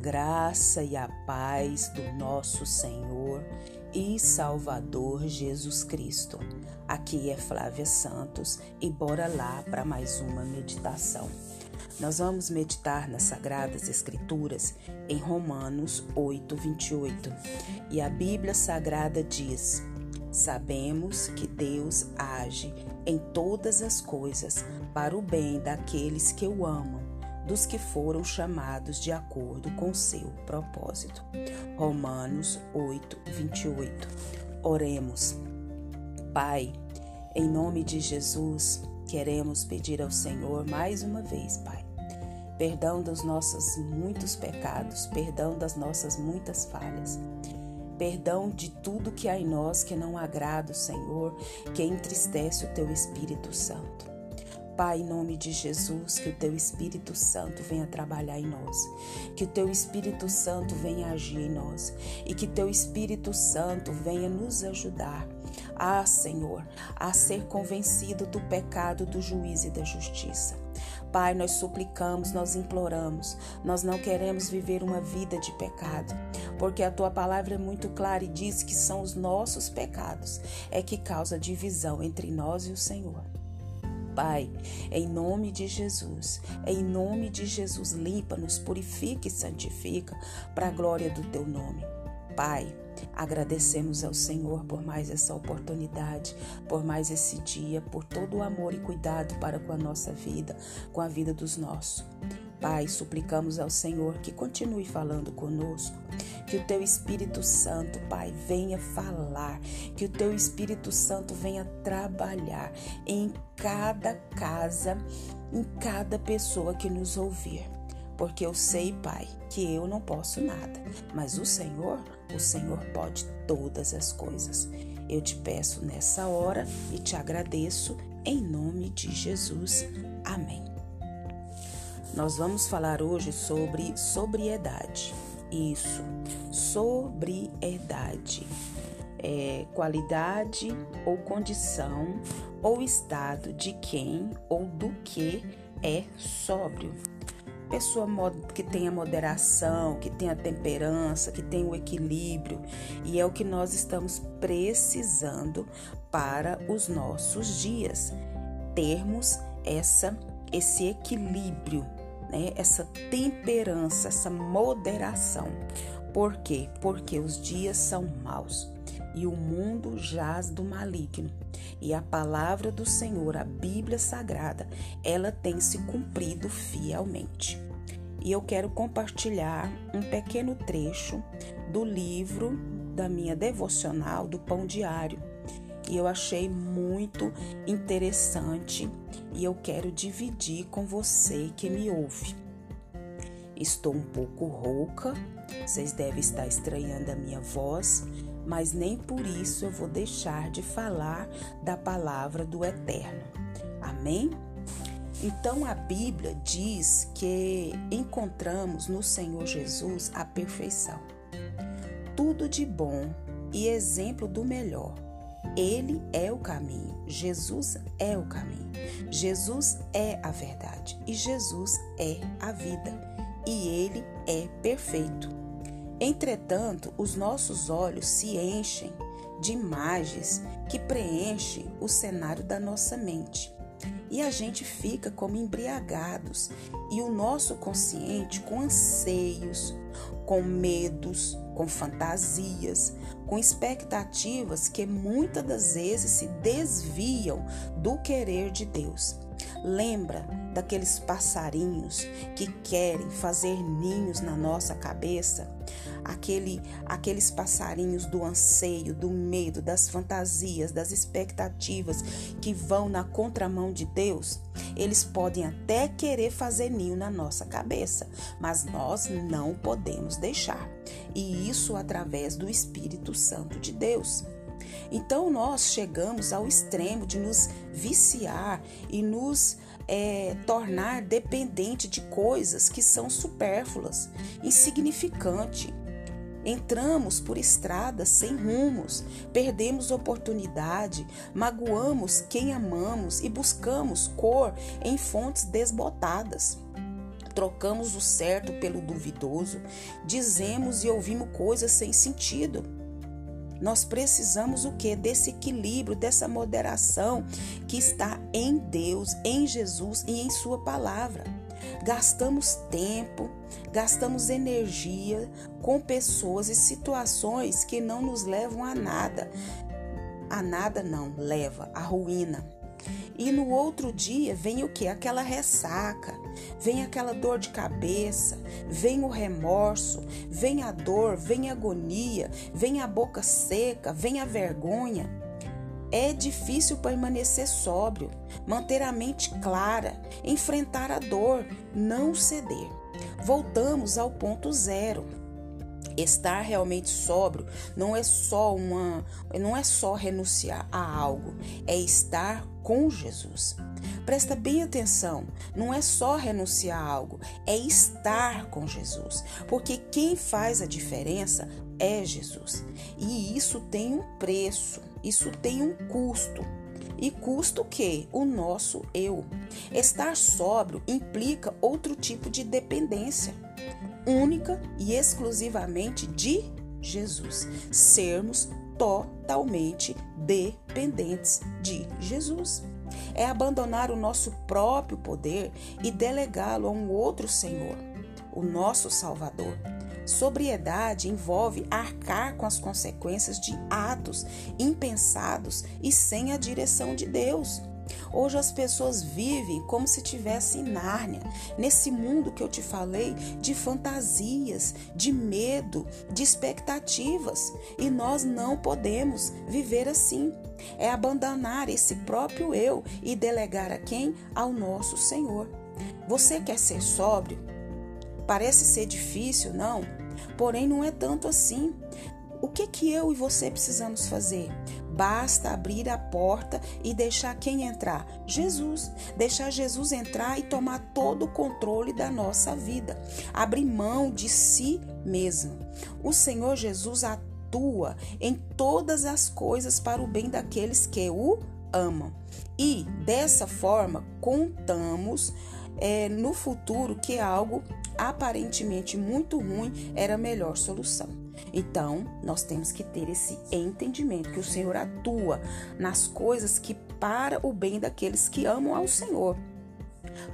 graça e a paz do nosso Senhor e Salvador Jesus Cristo. Aqui é Flávia Santos e bora lá para mais uma meditação. Nós vamos meditar nas Sagradas Escrituras em Romanos 8, 28. E a Bíblia Sagrada diz: Sabemos que Deus age em todas as coisas para o bem daqueles que o amam dos que foram chamados de acordo com seu propósito. Romanos 8, 28. Oremos. Pai, em nome de Jesus, queremos pedir ao Senhor mais uma vez, Pai, perdão dos nossos muitos pecados, perdão das nossas muitas falhas. Perdão de tudo que há em nós que não agrada o Senhor, que entristece o teu Espírito Santo. Pai, em nome de Jesus, que o teu Espírito Santo venha trabalhar em nós, que o teu Espírito Santo venha agir em nós e que teu Espírito Santo venha nos ajudar. Ah, Senhor, a ser convencido do pecado, do juízo e da justiça. Pai, nós suplicamos, nós imploramos, nós não queremos viver uma vida de pecado, porque a tua palavra é muito clara e diz que são os nossos pecados é que causa divisão entre nós e o Senhor. Pai, em nome de Jesus, em nome de Jesus, limpa-nos, purifica e santifica para a glória do teu nome. Pai, agradecemos ao Senhor por mais essa oportunidade, por mais esse dia, por todo o amor e cuidado para com a nossa vida, com a vida dos nossos. Pai, suplicamos ao Senhor que continue falando conosco, que o teu Espírito Santo, Pai, venha falar, que o teu Espírito Santo venha trabalhar em cada casa, em cada pessoa que nos ouvir. Porque eu sei, Pai, que eu não posso nada, mas o Senhor, o Senhor pode todas as coisas. Eu te peço nessa hora e te agradeço em nome de Jesus. Amém. Nós vamos falar hoje sobre sobriedade. Isso, sobriedade. É, qualidade ou condição ou estado de quem ou do que é sóbrio. Pessoa que tenha moderação, que tenha temperança, que tenha o equilíbrio, e é o que nós estamos precisando para os nossos dias. Termos essa esse equilíbrio né, essa temperança, essa moderação. Por quê? Porque os dias são maus e o mundo jaz do maligno. E a palavra do Senhor, a Bíblia Sagrada, ela tem se cumprido fielmente. E eu quero compartilhar um pequeno trecho do livro da minha devocional do Pão Diário. E eu achei muito interessante e eu quero dividir com você que me ouve. Estou um pouco rouca, vocês devem estar estranhando a minha voz, mas nem por isso eu vou deixar de falar da palavra do Eterno. Amém? Então a Bíblia diz que encontramos no Senhor Jesus a perfeição. Tudo de bom e exemplo do melhor ele é o caminho, Jesus é o caminho, Jesus é a verdade. E Jesus é a vida. E ele é perfeito. Entretanto, os nossos olhos se enchem de imagens que preenchem o cenário da nossa mente. E a gente fica como embriagados, e o nosso consciente com anseios, com medos, com fantasias, com expectativas que muitas das vezes se desviam do querer de Deus. Lembra daqueles passarinhos que querem fazer ninhos na nossa cabeça? Aquele, aqueles passarinhos do anseio, do medo, das fantasias, das expectativas que vão na contramão de Deus? Eles podem até querer fazer ninho na nossa cabeça, mas nós não podemos deixar. E isso através do Espírito Santo de Deus. Então nós chegamos ao extremo de nos viciar e nos é, tornar dependente de coisas que são supérfluas, insignificantes. Entramos por estradas sem rumos, perdemos oportunidade, magoamos quem amamos e buscamos cor em fontes desbotadas. trocamos o certo pelo duvidoso, dizemos e ouvimos coisas sem sentido. Nós precisamos o que? Desse equilíbrio, dessa moderação que está em Deus, em Jesus e em Sua palavra. Gastamos tempo, gastamos energia com pessoas e situações que não nos levam a nada. A nada não, leva à ruína. E no outro dia vem o que? Aquela ressaca, vem aquela dor de cabeça, vem o remorso, vem a dor, vem a agonia, vem a boca seca, vem a vergonha. É difícil permanecer sóbrio, manter a mente clara, enfrentar a dor, não ceder. Voltamos ao ponto zero. Estar realmente sóbrio não é só uma, não é só renunciar a algo, é estar com Jesus. Presta bem atenção, não é só renunciar a algo, é estar com Jesus, porque quem faz a diferença é Jesus. E isso tem um preço, isso tem um custo. E custo o quê? O nosso eu. Estar sóbrio implica outro tipo de dependência, única e exclusivamente de Jesus. Sermos totalmente dependentes de Jesus. É abandonar o nosso próprio poder e delegá-lo a um outro Senhor, o nosso Salvador. Sobriedade envolve arcar com as consequências de atos impensados e sem a direção de Deus. Hoje as pessoas vivem como se tivesse em Nárnia, nesse mundo que eu te falei de fantasias, de medo, de expectativas, e nós não podemos viver assim. É abandonar esse próprio eu e delegar a quem? Ao nosso Senhor. Você quer ser sóbrio? Parece ser difícil, não? Porém, não é tanto assim. O que que eu e você precisamos fazer? Basta abrir a porta e deixar quem entrar? Jesus. Deixar Jesus entrar e tomar todo o controle da nossa vida. Abrir mão de si mesmo. O Senhor Jesus atua em todas as coisas para o bem daqueles que o amam. E dessa forma contamos é, no futuro que algo aparentemente muito ruim era a melhor solução. Então, nós temos que ter esse entendimento que o Senhor atua nas coisas que para o bem daqueles que amam ao Senhor.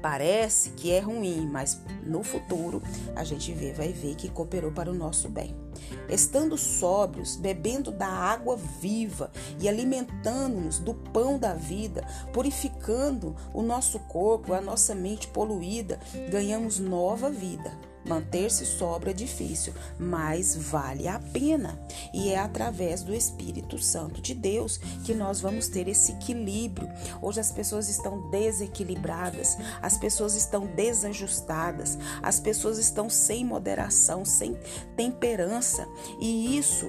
Parece que é ruim, mas no futuro a gente vê, vai ver que cooperou para o nosso bem. Estando sóbrios, bebendo da água viva e alimentando-nos do pão da vida, purificando o nosso corpo, a nossa mente poluída, ganhamos nova vida Manter-se sobra é difícil, mas vale a pena. E é através do Espírito Santo de Deus que nós vamos ter esse equilíbrio. Hoje as pessoas estão desequilibradas, as pessoas estão desajustadas, as pessoas estão sem moderação, sem temperança e isso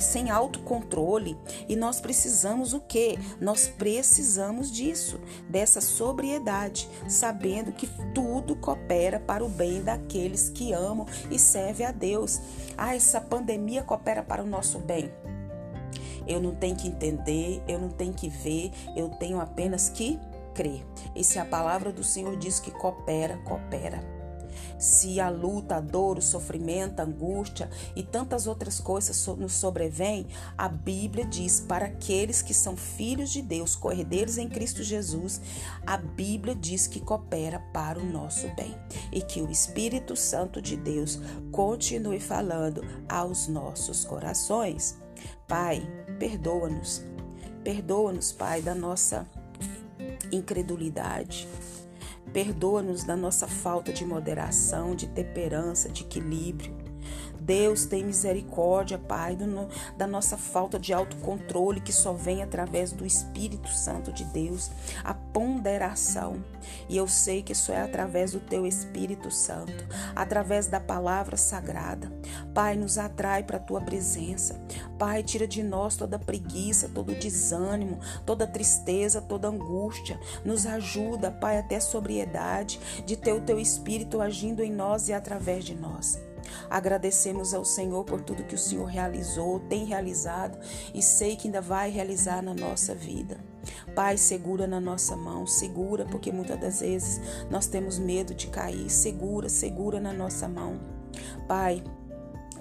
sem autocontrole. E nós precisamos o quê? Nós precisamos disso, dessa sobriedade, sabendo que tudo coopera para o bem daqueles que amam e servem a Deus. Ah, essa pandemia coopera para o nosso bem. Eu não tenho que entender, eu não tenho que ver, eu tenho apenas que crer. E se a palavra do Senhor diz que coopera, coopera se a luta, a dor, o sofrimento, a angústia e tantas outras coisas nos sobrevêm, a Bíblia diz para aqueles que são filhos de Deus, corredeiros em Cristo Jesus, a Bíblia diz que coopera para o nosso bem e que o Espírito Santo de Deus continue falando aos nossos corações. Pai, perdoa-nos. Perdoa-nos, Pai, da nossa incredulidade Perdoa-nos da nossa falta de moderação, de temperança, de equilíbrio. Deus tem misericórdia, Pai, do, da nossa falta de autocontrole que só vem através do Espírito Santo de Deus, a ponderação. E eu sei que isso é através do Teu Espírito Santo, através da palavra sagrada. Pai, nos atrai para a Tua presença. Pai, tira de nós toda preguiça, todo desânimo, toda tristeza, toda angústia. Nos ajuda, Pai, até sobriedade de ter o Teu Espírito agindo em nós e através de nós. Agradecemos ao Senhor por tudo que o Senhor realizou, tem realizado e sei que ainda vai realizar na nossa vida. Pai, segura na nossa mão, segura, porque muitas das vezes nós temos medo de cair. Segura, segura na nossa mão. Pai,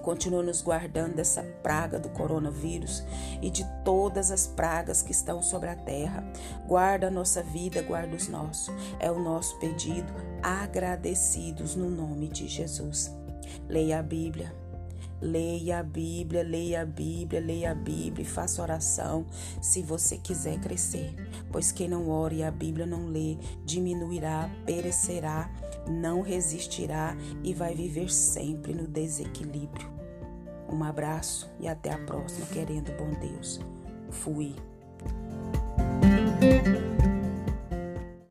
Continua nos guardando dessa praga do coronavírus e de todas as pragas que estão sobre a terra. Guarda a nossa vida, guarda os nossos. É o nosso pedido, agradecidos no nome de Jesus. Leia a Bíblia. Leia a Bíblia, leia a Bíblia, leia a Bíblia e faça oração se você quiser crescer. Pois quem não ore e a Bíblia não lê, diminuirá, perecerá, não resistirá e vai viver sempre no desequilíbrio. Um abraço e até a próxima, querendo bom Deus. Fui.